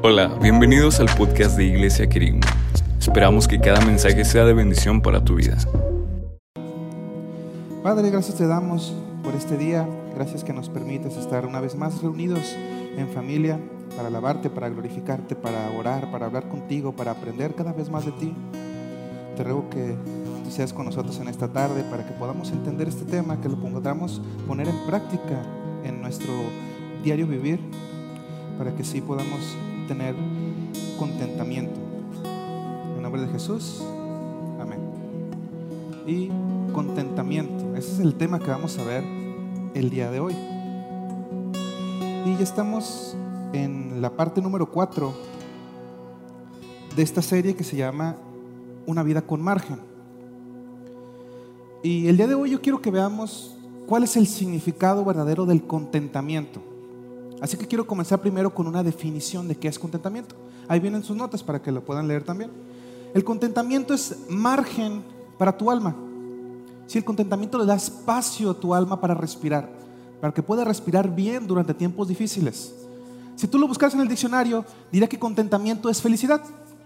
Hola, bienvenidos al podcast de Iglesia Querigma. Esperamos que cada mensaje sea de bendición para tu vida. Padre, gracias te damos por este día. Gracias que nos permites estar una vez más reunidos en familia para alabarte, para glorificarte, para orar, para hablar contigo, para aprender cada vez más de ti. Te ruego que tú seas con nosotros en esta tarde para que podamos entender este tema, que lo podamos poner en práctica en nuestro diario vivir, para que sí podamos tener contentamiento. En nombre de Jesús, amén. Y contentamiento, ese es el tema que vamos a ver el día de hoy. Y ya estamos en la parte número 4 de esta serie que se llama Una vida con margen. Y el día de hoy yo quiero que veamos cuál es el significado verdadero del contentamiento. Así que quiero comenzar primero con una definición de qué es contentamiento. Ahí vienen sus notas para que lo puedan leer también. El contentamiento es margen para tu alma. Si el contentamiento le da espacio a tu alma para respirar, para que pueda respirar bien durante tiempos difíciles. Si tú lo buscas en el diccionario, dirá que contentamiento es felicidad,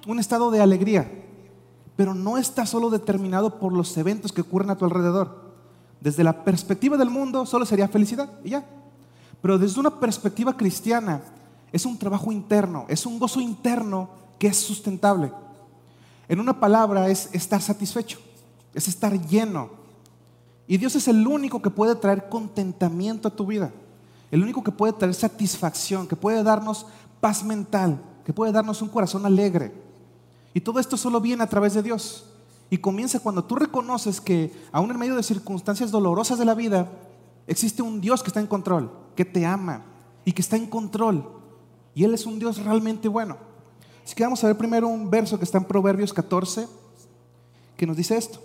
un estado de alegría, pero no está solo determinado por los eventos que ocurren a tu alrededor. Desde la perspectiva del mundo solo sería felicidad y ya. Pero desde una perspectiva cristiana es un trabajo interno, es un gozo interno que es sustentable. En una palabra es estar satisfecho, es estar lleno. Y Dios es el único que puede traer contentamiento a tu vida, el único que puede traer satisfacción, que puede darnos paz mental, que puede darnos un corazón alegre. Y todo esto solo viene a través de Dios. Y comienza cuando tú reconoces que aún en medio de circunstancias dolorosas de la vida, existe un Dios que está en control que te ama y que está en control. Y Él es un Dios realmente bueno. Así que vamos a ver primero un verso que está en Proverbios 14, que nos dice esto.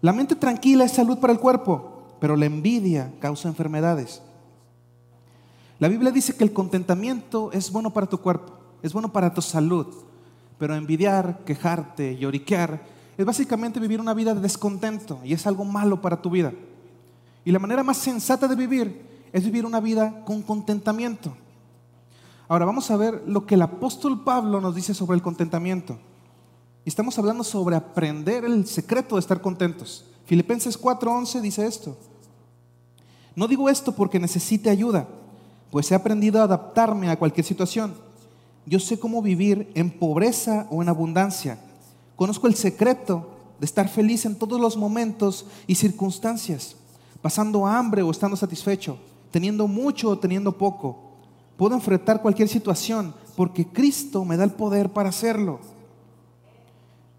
La mente tranquila es salud para el cuerpo, pero la envidia causa enfermedades. La Biblia dice que el contentamiento es bueno para tu cuerpo, es bueno para tu salud, pero envidiar, quejarte, lloriquear, es básicamente vivir una vida de descontento y es algo malo para tu vida. Y la manera más sensata de vivir es vivir una vida con contentamiento. Ahora vamos a ver lo que el apóstol Pablo nos dice sobre el contentamiento. Estamos hablando sobre aprender el secreto de estar contentos. Filipenses 4:11 dice esto. No digo esto porque necesite ayuda, pues he aprendido a adaptarme a cualquier situación. Yo sé cómo vivir en pobreza o en abundancia. Conozco el secreto de estar feliz en todos los momentos y circunstancias, pasando hambre o estando satisfecho teniendo mucho o teniendo poco. Puedo enfrentar cualquier situación porque Cristo me da el poder para hacerlo.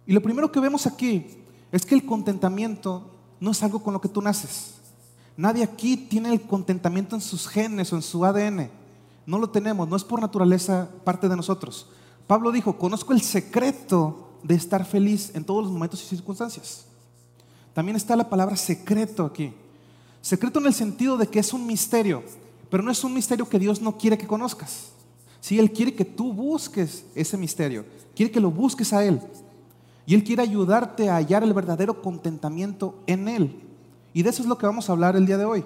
Y lo primero que vemos aquí es que el contentamiento no es algo con lo que tú naces. Nadie aquí tiene el contentamiento en sus genes o en su ADN. No lo tenemos, no es por naturaleza parte de nosotros. Pablo dijo, conozco el secreto de estar feliz en todos los momentos y circunstancias. También está la palabra secreto aquí. Secreto en el sentido de que es un misterio, pero no es un misterio que Dios no quiere que conozcas. Si Él quiere que tú busques ese misterio, quiere que lo busques a Él. Y Él quiere ayudarte a hallar el verdadero contentamiento en Él. Y de eso es lo que vamos a hablar el día de hoy.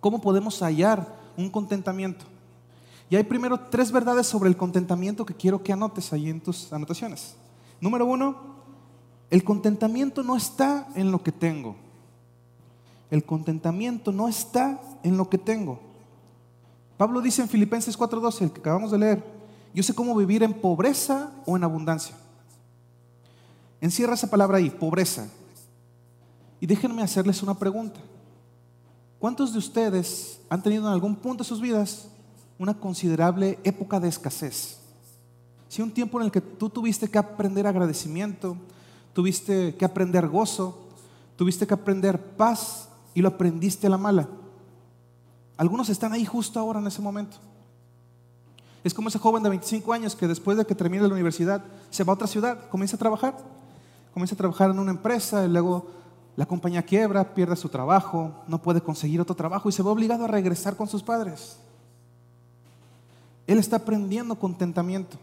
¿Cómo podemos hallar un contentamiento? Y hay primero tres verdades sobre el contentamiento que quiero que anotes ahí en tus anotaciones. Número uno, el contentamiento no está en lo que tengo. El contentamiento no está en lo que tengo. Pablo dice en Filipenses 4:12, el que acabamos de leer, yo sé cómo vivir en pobreza o en abundancia. Encierra esa palabra ahí, pobreza. Y déjenme hacerles una pregunta. ¿Cuántos de ustedes han tenido en algún punto de sus vidas una considerable época de escasez? Si un tiempo en el que tú tuviste que aprender agradecimiento, tuviste que aprender gozo, tuviste que aprender paz y lo aprendiste a la mala. Algunos están ahí justo ahora en ese momento. Es como ese joven de 25 años que después de que termine la universidad se va a otra ciudad, comienza a trabajar. Comienza a trabajar en una empresa y luego la compañía quiebra, pierde su trabajo, no puede conseguir otro trabajo y se ve obligado a regresar con sus padres. Él está aprendiendo contentamiento.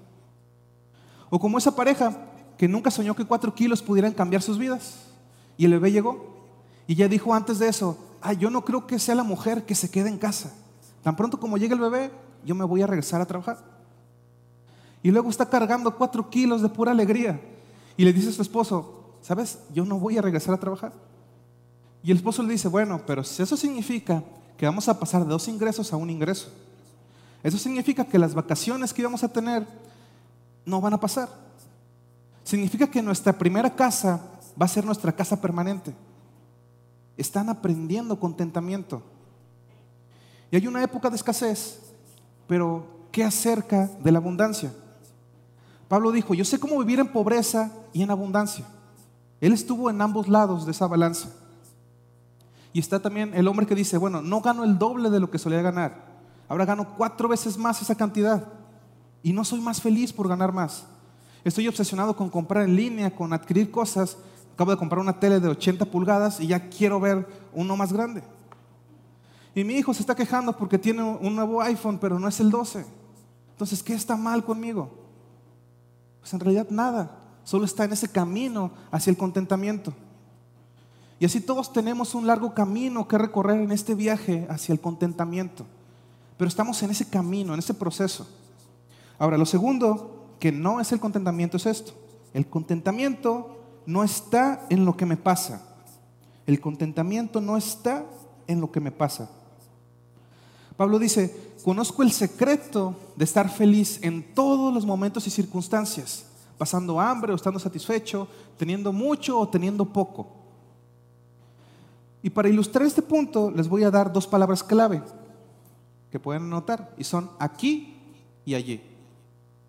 O como esa pareja que nunca soñó que cuatro kilos pudieran cambiar sus vidas y el bebé llegó y ya dijo antes de eso, ay, yo no creo que sea la mujer que se quede en casa. Tan pronto como llegue el bebé, yo me voy a regresar a trabajar. Y luego está cargando cuatro kilos de pura alegría. Y le dice a su esposo, ¿sabes? Yo no voy a regresar a trabajar. Y el esposo le dice, bueno, pero si eso significa que vamos a pasar de dos ingresos a un ingreso, eso significa que las vacaciones que íbamos a tener no van a pasar. Significa que nuestra primera casa va a ser nuestra casa permanente. Están aprendiendo contentamiento. Y hay una época de escasez, pero ¿qué acerca de la abundancia? Pablo dijo, yo sé cómo vivir en pobreza y en abundancia. Él estuvo en ambos lados de esa balanza. Y está también el hombre que dice, bueno, no gano el doble de lo que solía ganar. Ahora gano cuatro veces más esa cantidad. Y no soy más feliz por ganar más. Estoy obsesionado con comprar en línea, con adquirir cosas. Acabo de comprar una tele de 80 pulgadas y ya quiero ver uno más grande. Y mi hijo se está quejando porque tiene un nuevo iPhone, pero no es el 12. Entonces, ¿qué está mal conmigo? Pues en realidad nada. Solo está en ese camino hacia el contentamiento. Y así todos tenemos un largo camino que recorrer en este viaje hacia el contentamiento. Pero estamos en ese camino, en ese proceso. Ahora, lo segundo que no es el contentamiento es esto. El contentamiento no está en lo que me pasa. El contentamiento no está en lo que me pasa. Pablo dice, conozco el secreto de estar feliz en todos los momentos y circunstancias, pasando hambre o estando satisfecho, teniendo mucho o teniendo poco. Y para ilustrar este punto les voy a dar dos palabras clave que pueden notar y son aquí y allí.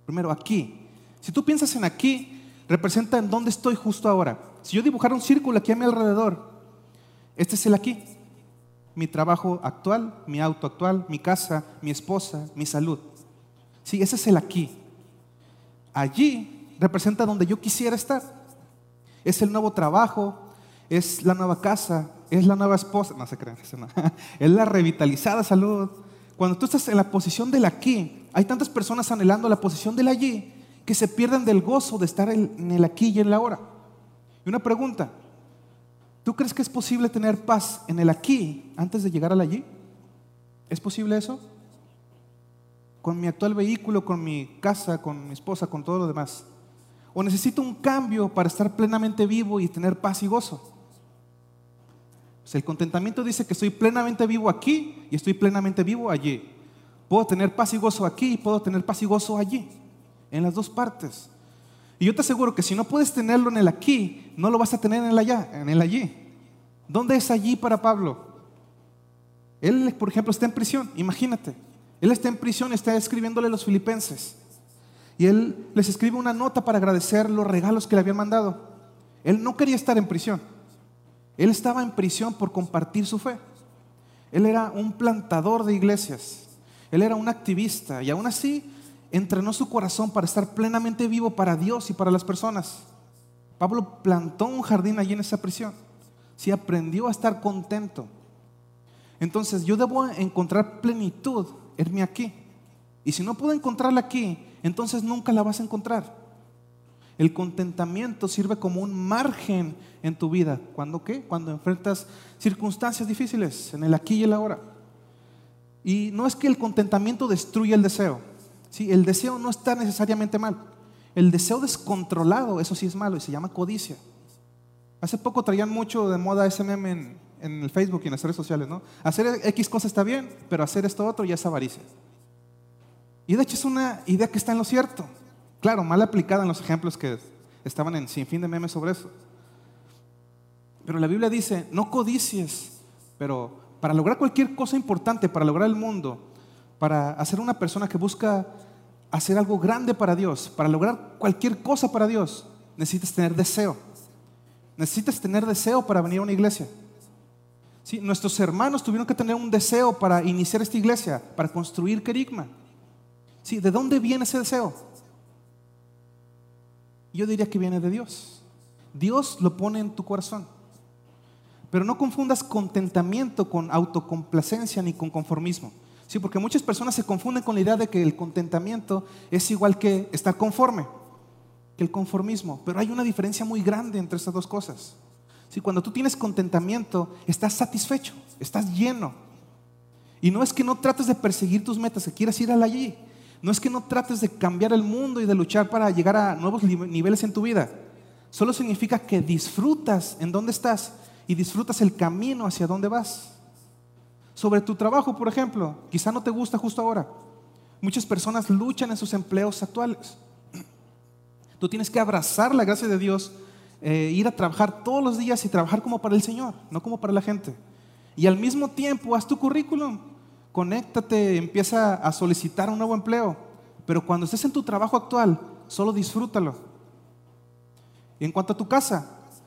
Primero, aquí. Si tú piensas en aquí, representa en dónde estoy justo ahora. Si yo dibujara un círculo aquí a mi alrededor, este es el aquí mi trabajo actual, mi auto actual, mi casa, mi esposa, mi salud. Sí, ese es el aquí. Allí representa donde yo quisiera estar. Es el nuevo trabajo, es la nueva casa, es la nueva esposa. No se crean, es la revitalizada salud. Cuando tú estás en la posición del aquí, hay tantas personas anhelando la posición del allí que se pierden del gozo de estar en el aquí y en la ahora. Y una pregunta, ¿Tú crees que es posible tener paz en el aquí antes de llegar al allí? ¿Es posible eso? Con mi actual vehículo, con mi casa, con mi esposa, con todo lo demás. ¿O necesito un cambio para estar plenamente vivo y tener paz y gozo? Pues el contentamiento dice que estoy plenamente vivo aquí y estoy plenamente vivo allí. Puedo tener paz y gozo aquí y puedo tener paz y gozo allí. En las dos partes. Y yo te aseguro que si no puedes tenerlo en el aquí, no lo vas a tener en el allá, en el allí. ¿Dónde es allí para Pablo? Él, por ejemplo, está en prisión, imagínate. Él está en prisión y está escribiéndole a los filipenses. Y él les escribe una nota para agradecer los regalos que le habían mandado. Él no quería estar en prisión. Él estaba en prisión por compartir su fe. Él era un plantador de iglesias. Él era un activista. Y aún así entrenó su corazón para estar plenamente vivo para Dios y para las personas. Pablo plantó un jardín allí en esa prisión. Sí aprendió a estar contento. Entonces yo debo encontrar plenitud en mí aquí. Y si no puedo encontrarla aquí, entonces nunca la vas a encontrar. El contentamiento sirve como un margen en tu vida. ¿Cuándo qué? Cuando enfrentas circunstancias difíciles, en el aquí y el ahora. Y no es que el contentamiento destruya el deseo. ¿Sí? El deseo no está necesariamente mal. El deseo descontrolado, eso sí es malo y se llama codicia. Hace poco traían mucho de moda ese meme en, el Facebook y en las redes sociales, ¿no? Hacer X cosa está bien, pero hacer esto otro ya es avaricia. Y de hecho es una idea que está en lo cierto. Claro, mal aplicada en los ejemplos que estaban en sin fin de memes sobre eso. Pero la Biblia dice, no codicies, pero para lograr cualquier cosa importante, para lograr el mundo, para hacer una persona que busca hacer algo grande para Dios, para lograr cualquier cosa para Dios, necesitas tener deseo. Necesitas tener deseo para venir a una iglesia. Sí, nuestros hermanos tuvieron que tener un deseo para iniciar esta iglesia, para construir Kerigma. Sí, ¿de dónde viene ese deseo? Yo diría que viene de Dios. Dios lo pone en tu corazón. Pero no confundas contentamiento con autocomplacencia ni con conformismo. Sí, porque muchas personas se confunden con la idea de que el contentamiento es igual que estar conforme, que el conformismo. Pero hay una diferencia muy grande entre estas dos cosas. Sí, cuando tú tienes contentamiento, estás satisfecho, estás lleno. Y no es que no trates de perseguir tus metas, que quieras ir allí. no es que no trates de cambiar el mundo y de luchar para llegar a nuevos niveles en tu vida. Solo significa que disfrutas en dónde estás y disfrutas el camino hacia dónde vas. Sobre tu trabajo, por ejemplo, quizá no te gusta justo ahora. Muchas personas luchan en sus empleos actuales. Tú tienes que abrazar la gracia de Dios, eh, ir a trabajar todos los días y trabajar como para el Señor, no como para la gente. Y al mismo tiempo, haz tu currículum, conéctate, empieza a solicitar un nuevo empleo. Pero cuando estés en tu trabajo actual, solo disfrútalo. En cuanto a tu casa,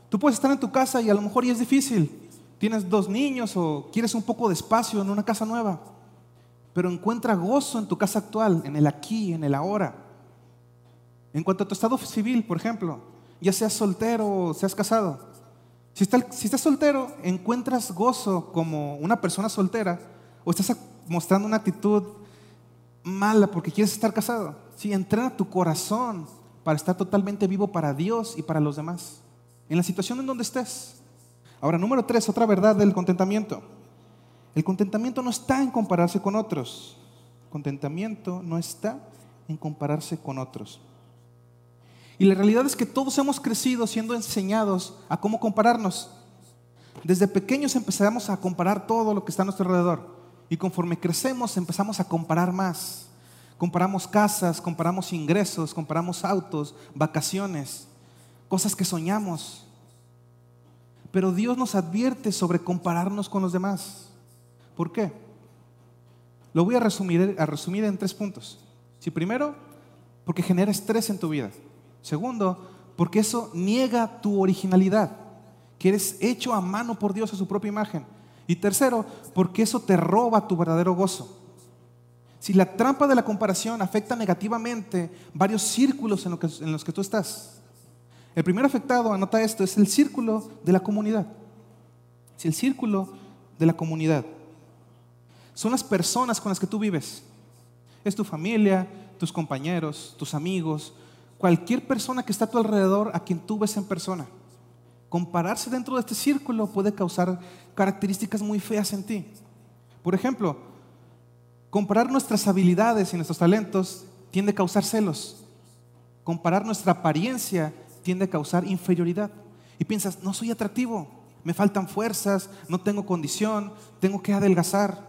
tú puedes estar en tu casa y a lo mejor ya es difícil. Tienes dos niños o quieres un poco de espacio en una casa nueva. Pero encuentra gozo en tu casa actual, en el aquí, en el ahora. En cuanto a tu estado civil, por ejemplo, ya seas soltero o seas casado. Si, estás soltero, encuentras gozo como una persona soltera o estás mostrando una actitud mala porque quieres estar casado. Si entrena tu corazón para estar totalmente vivo para Dios y para los demás. En la situación en donde estés. Ahora, número tres, otra verdad del contentamiento. El contentamiento no está en compararse con otros. contentamiento no está en compararse con otros. Y la realidad es que todos hemos crecido siendo enseñados a cómo compararnos. Desde pequeños empezamos a comparar todo lo que está a nuestro alrededor. Y conforme crecemos empezamos a comparar más. Comparamos casas, comparamos ingresos, comparamos autos, vacaciones, cosas que soñamos. Pero Dios nos advierte sobre compararnos con los demás. ¿Por qué? Lo voy a resumir, a resumir en tres puntos. Si primero, porque genera estrés en tu vida. Segundo, porque eso niega tu originalidad, que eres hecho a mano por Dios a su propia imagen. Y tercero, porque eso te roba tu verdadero gozo. Si la trampa de la comparación afecta negativamente varios círculos en, en los que tú estás. El primer afectado, anota esto, es el círculo de la comunidad. Es el círculo de la comunidad. Son las personas con las que tú vives. Es tu familia, tus compañeros, tus amigos, cualquier persona que está a tu alrededor a quien tú ves en persona. Compararse dentro de este círculo puede causar características muy feas en ti. Por ejemplo, comparar nuestras habilidades y nuestros talentos tiende a causar celos. Comparar nuestra apariencia tiende a causar inferioridad. Y piensas, no soy atractivo, me faltan fuerzas, no tengo condición, tengo que adelgazar.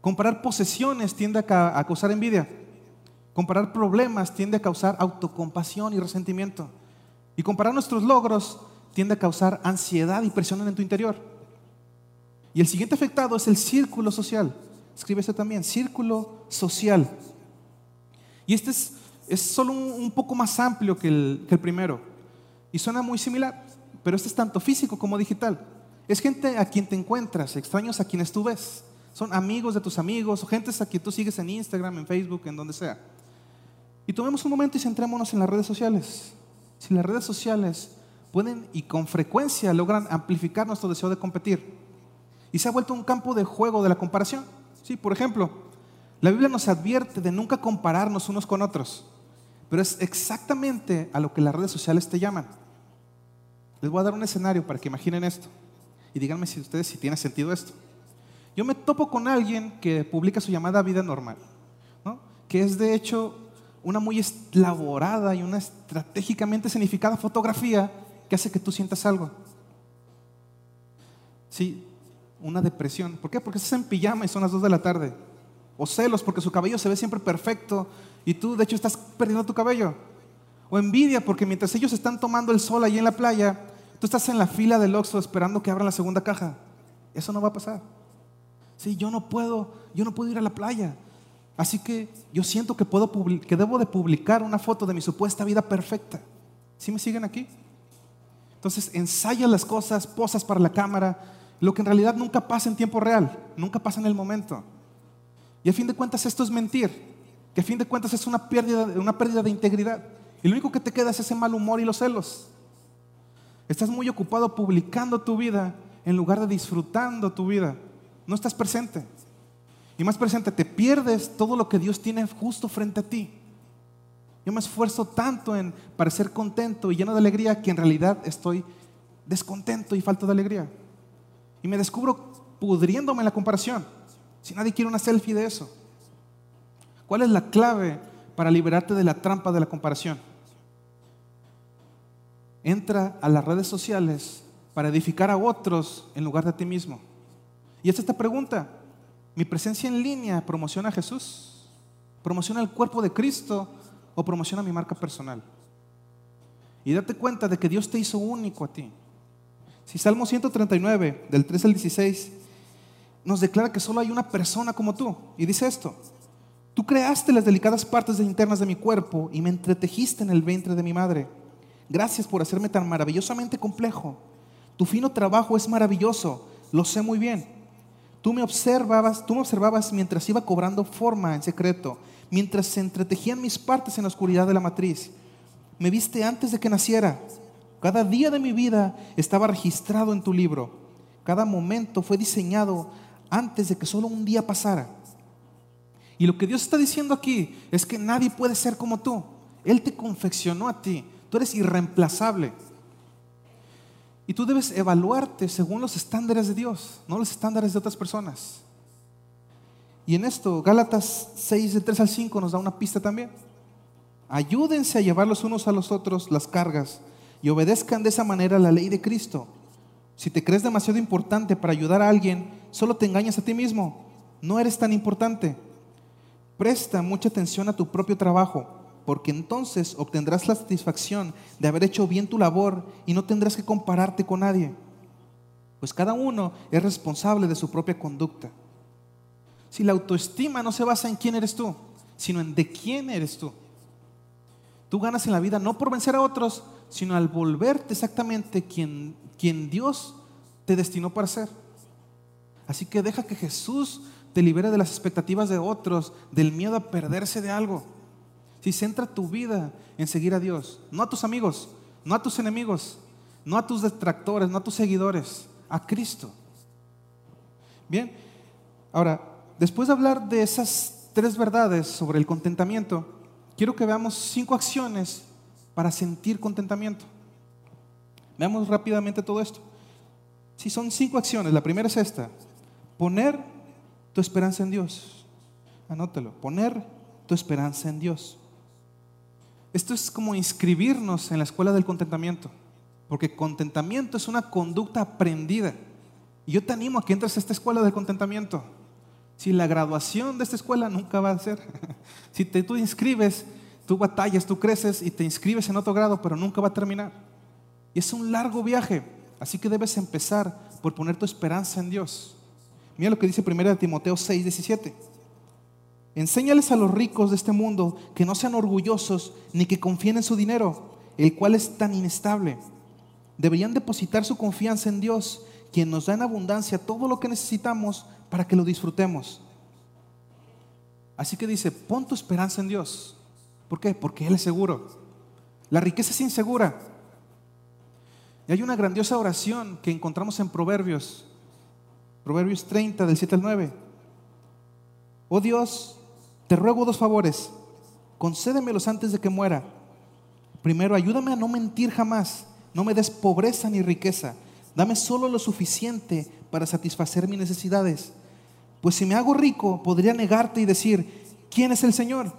Comparar posesiones tiende a, causar envidia. Comparar problemas tiende a causar autocompasión y resentimiento. Y comparar nuestros logros tiende a causar ansiedad y presión en tu interior. Y el siguiente afectado es el círculo social. Escribe también, círculo social. Y este es, es solo un, poco más amplio que el, primero. Y suena muy similar, pero este es tanto físico como digital. Es gente a quien te encuentras, extraños a quienes tú ves. Son amigos de tus amigos o gentes a quien tú sigues en Instagram, en Facebook, en donde sea. Y tomemos un momento y centrémonos en las redes sociales. Si las redes sociales pueden y con frecuencia logran amplificar nuestro deseo de competir. Y se ha vuelto un campo de juego de la comparación. Sí, por ejemplo, la Biblia nos advierte de nunca compararnos unos con otros, pero es exactamente a lo que las redes sociales te llaman. Les voy a dar un escenario para que imaginen esto y díganme si ustedes si tiene sentido esto. Yo me topo con alguien que publica su llamada vida normal, ¿no? que es de hecho una muy elaborada y una estratégicamente significada fotografía que hace que tú sientas algo. Sí, una depresión. ¿Por qué? Porque estás en pijama y son las 2 de la tarde. O celos porque su cabello se ve siempre perfecto y tú de hecho estás perdiendo tu cabello. O envidia porque mientras ellos están tomando el sol ahí en la playa, tú estás en la fila del Oxxo esperando que abran la segunda caja. Eso no va a pasar. Sí, yo no puedo, yo no puedo ir a la playa. Así que yo siento que, puedo que debo de publicar una foto de mi supuesta vida perfecta. ¿Sí me siguen aquí? Entonces ensayas las cosas, posas para la cámara, lo que en realidad nunca pasa en tiempo real, nunca pasa en el momento. Y a fin de cuentas esto es mentir, que a fin de cuentas es una pérdida, una pérdida de integridad. Y lo único que te queda es ese mal humor y los celos. Estás muy ocupado publicando tu vida en lugar de disfrutando tu vida. No estás presente. Y más presente, te pierdes todo lo que Dios tiene justo frente a ti. Yo me esfuerzo tanto en parecer contento y lleno de alegría que en realidad estoy descontento y falto de alegría. Y me descubro pudriéndome en la comparación. Si nadie quiere una selfie de eso. ¿Cuál es la clave para liberarte de la trampa de la comparación? Entra a las redes sociales para edificar a otros en lugar de a ti mismo. Y es esta pregunta. ¿Mi presencia en línea promociona a Jesús? ¿Promociona el cuerpo de Cristo o promociona mi marca personal? Y date cuenta de que Dios te hizo único a ti. Si Salmo 139, del 3 al 16, nos declara que solo hay una persona como tú. Y dice esto, tú creaste las delicadas partes internas de mi cuerpo y me entretejiste en el vientre de mi madre. Gracias por hacerme tan maravillosamente complejo. Tu fino trabajo es maravilloso, lo sé muy bien. Tú me observabas, tú me observabas mientras iba cobrando forma en secreto, mientras se entretejían mis partes en la oscuridad de la matriz. Me viste antes de que naciera. Cada día de mi vida estaba registrado en tu libro. Cada momento fue diseñado antes de que solo un día pasara. Y lo que Dios está diciendo aquí es que nadie puede ser como tú. Él te confeccionó a ti. Tú eres irreemplazable. Y tú debes evaluarte según los estándares de Dios, no los estándares de otras personas. Y en esto, Gálatas 6, de 3 al 5 nos da una pista también. Ayúdense a llevar los unos a los otros las cargas y obedezcan de esa manera la ley de Cristo. Si te crees demasiado importante para ayudar a alguien, solo te engañas a ti mismo. No eres tan importante. Presta mucha atención a tu propio trabajo porque entonces obtendrás la satisfacción de haber hecho bien tu labor y no tendrás que compararte con nadie, pues cada uno es responsable de su propia conducta. Si la autoestima no se basa en quién eres tú, sino en de quién eres tú. Tú ganas en la vida no por vencer a otros, sino al volverte exactamente quien, quien Dios te destinó para ser. Así que deja que Jesús te libere de las expectativas de otros, del miedo a perderse de algo. Si centra tu vida en seguir a Dios, no a tus amigos, no a tus enemigos, no a tus detractores, no a tus seguidores, a Cristo. Bien, ahora, después de hablar de esas tres verdades sobre el contentamiento, quiero que veamos cinco acciones para sentir contentamiento. Veamos rápidamente todo esto. Si son cinco acciones, la primera es esta, poner tu esperanza en Dios. Anótelo, poner tu esperanza en Dios. Esto es como inscribirnos en la escuela del contentamiento, porque contentamiento es una conducta aprendida. Y yo te animo a que entres a esta escuela del contentamiento. Si la graduación de esta escuela nunca va a ser, si te, inscribes, tú batallas, tú creces y te inscribes en otro grado, pero nunca va a terminar. Y es un largo viaje, así que debes empezar por poner tu esperanza en Dios. Mira lo que dice 1 Timoteo 6, 17. Enséñales a los ricos de este mundo que no sean orgullosos ni que confíen en su dinero, el cual es tan inestable. Deberían depositar su confianza en Dios, quien nos da en abundancia todo lo que necesitamos para que lo disfrutemos. Así que dice, pon tu esperanza en Dios. ¿Por qué? Porque Él es seguro. La riqueza es insegura. Y hay una grandiosa oración que encontramos en Proverbios, Proverbios 30, del 7 al 9. Oh Dios, te ruego dos favores. Concédemelos antes de que muera. Primero, ayúdame a no mentir jamás. No me des pobreza ni riqueza. Dame solo lo suficiente para satisfacer mis necesidades. Pues si me hago rico, podría negarte y decir, ¿quién es el Señor?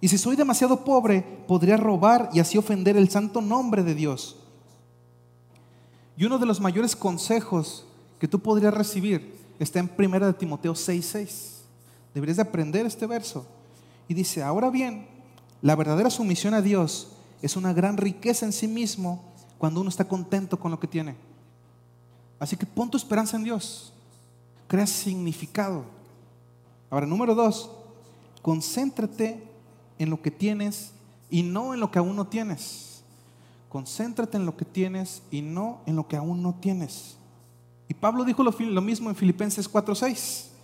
Y si soy demasiado pobre, podría robar y así ofender el santo nombre de Dios. Y uno de los mayores consejos que tú podrías recibir está en 1 Timoteo 6:6. Deberías de aprender este verso. Y dice, ahora bien, la verdadera sumisión a Dios es una gran riqueza en sí mismo cuando uno está contento con lo que tiene. Así que pon tu esperanza en Dios. Crea significado. Ahora, número dos, concéntrate en lo que tienes y no en lo que aún no tienes. Concéntrate en lo que tienes y no en lo que aún no tienes. Y Pablo dijo lo, lo mismo en Filipenses 4:6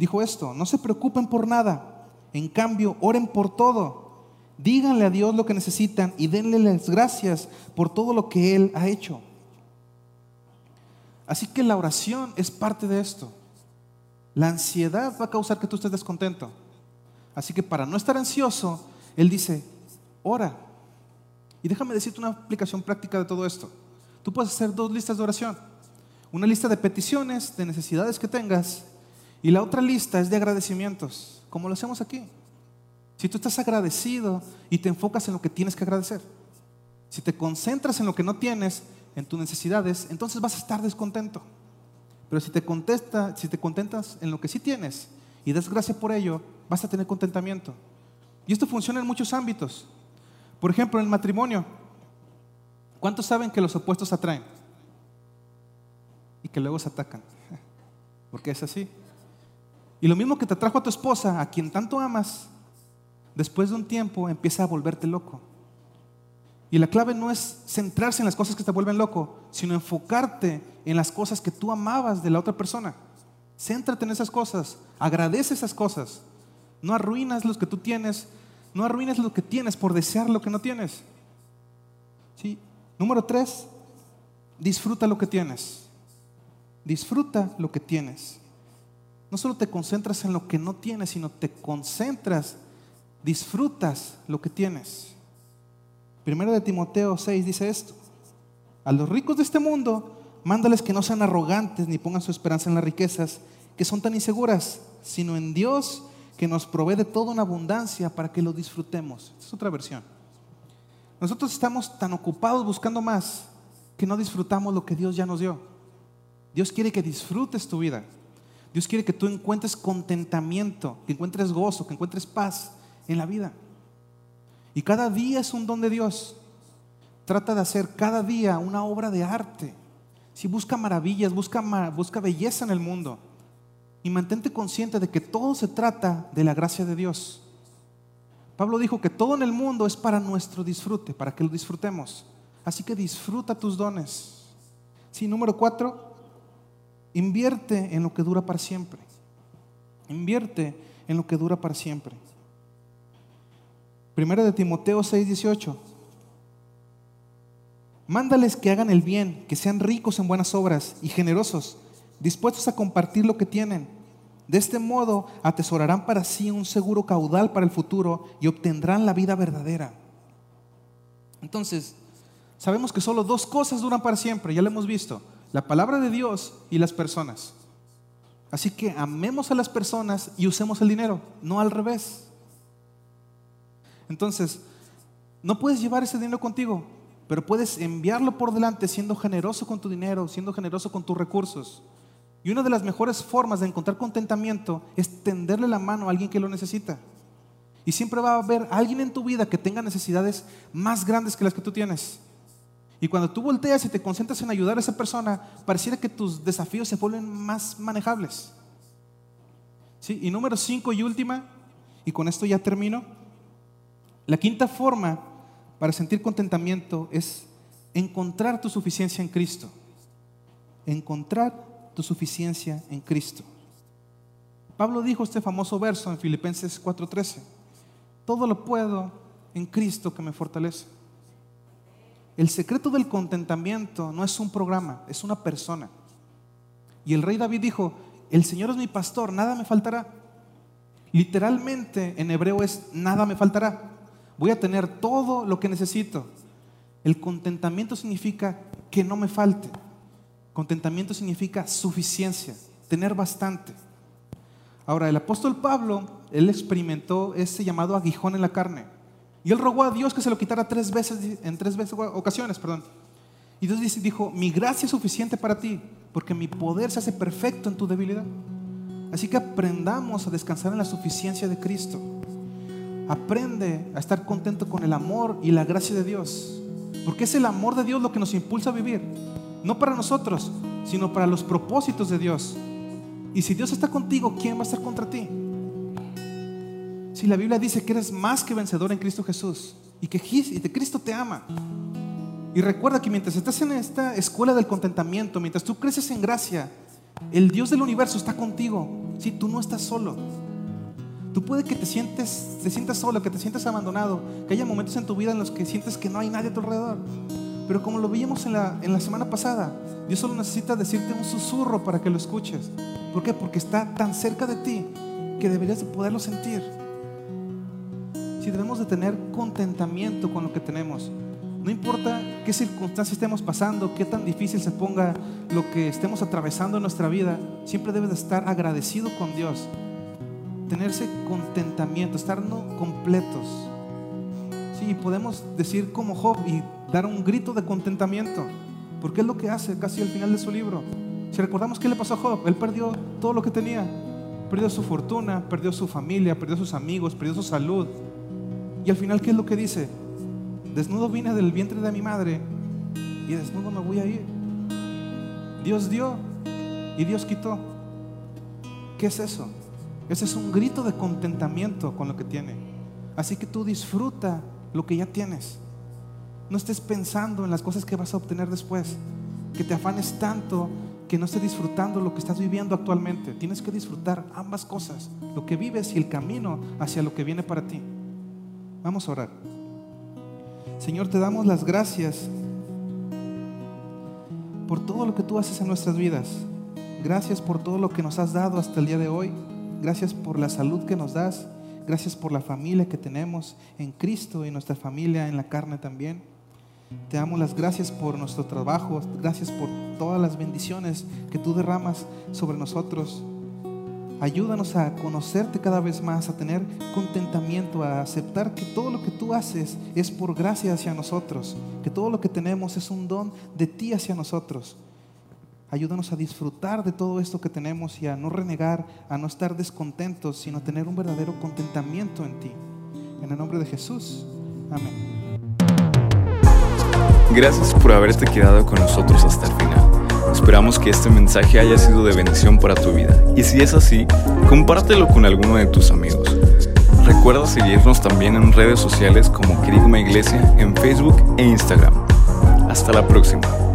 dijo esto, no se preocupen por nada, en cambio, oren por todo. Díganle a Dios lo que necesitan y denle las gracias por todo lo que Él ha hecho. Así que la oración es parte de esto. La ansiedad va a causar que tú estés descontento. Así que para no estar ansioso, Él dice, ora. Y déjame decirte una aplicación práctica de todo esto. Tú puedes hacer dos listas de oración. Una lista de peticiones, de necesidades que tengas y la otra lista es de agradecimientos, como lo hacemos aquí. Si tú estás agradecido y te enfocas en lo que tienes que agradecer. Si te concentras en lo que no tienes, en tus necesidades, entonces vas a estar descontento. Pero si te, contesta, si te contentas en lo que sí tienes y das gracia por ello, vas a tener contentamiento. Y esto funciona en muchos ámbitos. Por ejemplo, en el matrimonio. ¿Cuántos saben que los opuestos atraen? Y que luego se atacan. Porque es así. Y lo mismo que te atrajo a tu esposa, a quien tanto amas, después de un tiempo empieza a volverte loco. Y la clave no es centrarse en las cosas que te vuelven loco, sino enfocarte en las cosas que tú amabas de la otra persona. Céntrate en esas cosas, agradece esas cosas. No arruinas lo que tú tienes, no arruines lo que tienes por desear lo que no tienes. ¿Sí? Número tres, disfruta lo que tienes. Disfruta lo que tienes. No solo te concentras en lo que no tienes, sino te concentras disfrutas lo que tienes. Primero de Timoteo 6 dice esto. A los ricos de este mundo, mándales que no sean arrogantes ni pongan su esperanza en las riquezas, que son tan inseguras, sino en Dios que nos provee de toda una abundancia para que lo disfrutemos. Esta es otra versión. Nosotros estamos tan ocupados buscando más que no disfrutamos lo que Dios ya nos dio. Dios quiere que disfrutes tu vida. Dios quiere que tú encuentres contentamiento, que encuentres gozo, que encuentres paz en la vida. Y cada día es un don de Dios. Trata de hacer cada día una obra de arte. Si busca maravillas, busca, busca belleza en el mundo. Y mantente consciente de que todo se trata de la gracia de Dios. Pablo dijo que todo en el mundo es para nuestro disfrute, para que lo disfrutemos. Así que disfruta tus dones. Sí, número cuatro, invierte en lo que dura para siempre. Invierte en lo que dura para siempre. Primero de Timoteo 6:18. Mándales que hagan el bien, que sean ricos en buenas obras y generosos, dispuestos a compartir lo que tienen. De este modo atesorarán para sí un seguro caudal para el futuro y obtendrán la vida verdadera. Entonces, sabemos que solo dos cosas duran para siempre, ya lo hemos visto, la palabra de Dios y las personas. Así que amemos a las personas y usemos el dinero, no al revés. Entonces, no puedes llevar ese dinero contigo, pero puedes enviarlo por delante siendo generoso con tu dinero, siendo generoso con tus recursos. Y una de las mejores formas de encontrar contentamiento es tenderle la mano a alguien que lo necesita. Y siempre va a haber alguien en tu vida que tenga necesidades más grandes que las que tú tienes. Y cuando tú volteas y te concentras en ayudar a esa persona, pareciera que tus desafíos se vuelven más manejables. ¿Sí? Y número cinco y última, y con esto ya termino, la quinta forma para sentir contentamiento es encontrar tu suficiencia en Cristo. Encontrar tu suficiencia en Cristo. Pablo dijo este famoso verso en Filipenses 4:13. Todo lo puedo en Cristo que me fortalece. El secreto del contentamiento no es un programa, es una persona. Y el rey David dijo, el Señor es mi pastor, nada me faltará. Literalmente en hebreo es, nada me faltará voy a tener todo lo que necesito. El contentamiento significa que no me falte. Contentamiento significa suficiencia, tener bastante. Ahora, el apóstol Pablo, él experimentó ese llamado aguijón en la carne. Y él rogó a Dios que se lo quitara tres veces, en tres veces, ocasiones, perdón. Y Dios dijo, mi gracia es suficiente para ti, porque mi poder se hace perfecto en tu debilidad. Así que aprendamos a descansar en la suficiencia de Cristo. Aprende a estar contento con el amor y la gracia de Dios. Porque es el amor de Dios lo que nos impulsa a vivir. No para nosotros, sino para los propósitos de Dios. Y si Dios está contigo, ¿quién va a estar contra ti? Si la Biblia dice que eres más que vencedor en Cristo Jesús y que Cristo te ama. Y recuerda que mientras estás en esta escuela del contentamiento, mientras tú creces en gracia, el Dios del universo está contigo. Si tú no estás solo. Tú puede que te sientes, te sientas solo, que te sientas abandonado, que haya momentos en tu vida en los que sientes que no hay nadie a tu alrededor. Pero como lo vimos en la, en la semana pasada, Dios solo necesita decirte un susurro para que lo escuches. ¿Por qué? Porque está tan cerca de ti que deberías de poderlo sentir. Si debemos de tener contentamiento con lo que tenemos, no importa qué circunstancias estemos pasando, qué tan difícil se ponga lo que estemos atravesando en nuestra vida, siempre debes de estar agradecido con Dios tenerse contentamiento, estar no completos. Sí, podemos decir como Job y dar un grito de contentamiento, porque es lo que hace casi al final de su libro. Si recordamos qué le pasó a Job, él perdió todo lo que tenía, perdió su fortuna, perdió su familia, perdió sus amigos, perdió su salud. Y al final, ¿qué es lo que dice? Desnudo vine del vientre de mi madre y desnudo me voy a ir. Dios dio y Dios quitó. ¿Qué es eso? Ese es un grito de contentamiento con lo que tiene. Así que tú disfruta lo que ya tienes. No estés pensando en las cosas que vas a obtener después. Que te afanes tanto que no estés disfrutando lo que estás viviendo actualmente. Tienes que disfrutar ambas cosas, lo que vives y el camino hacia lo que viene para ti. Vamos a orar. Señor, te damos las gracias por todo lo que tú haces en nuestras vidas. Gracias por todo lo que nos has dado hasta el día de hoy. Gracias por la salud que nos das. Gracias por la familia que tenemos en Cristo y nuestra familia en la carne también. Te damos las gracias por nuestro trabajo. Gracias por todas las bendiciones que tú derramas sobre nosotros. Ayúdanos a conocerte cada vez más, a tener contentamiento, a aceptar que todo lo que tú haces es por gracia hacia nosotros, que todo lo que tenemos es un don de ti hacia nosotros. Ayúdanos a disfrutar de todo esto que tenemos y a no renegar, a no estar descontentos, sino a tener un verdadero contentamiento en ti. En el nombre de Jesús. Amén. Gracias por haberte quedado con nosotros hasta el final. Esperamos que este mensaje haya sido de bendición para tu vida. Y si es así, compártelo con alguno de tus amigos. Recuerda seguirnos también en redes sociales como Querigma Iglesia en Facebook e Instagram. Hasta la próxima.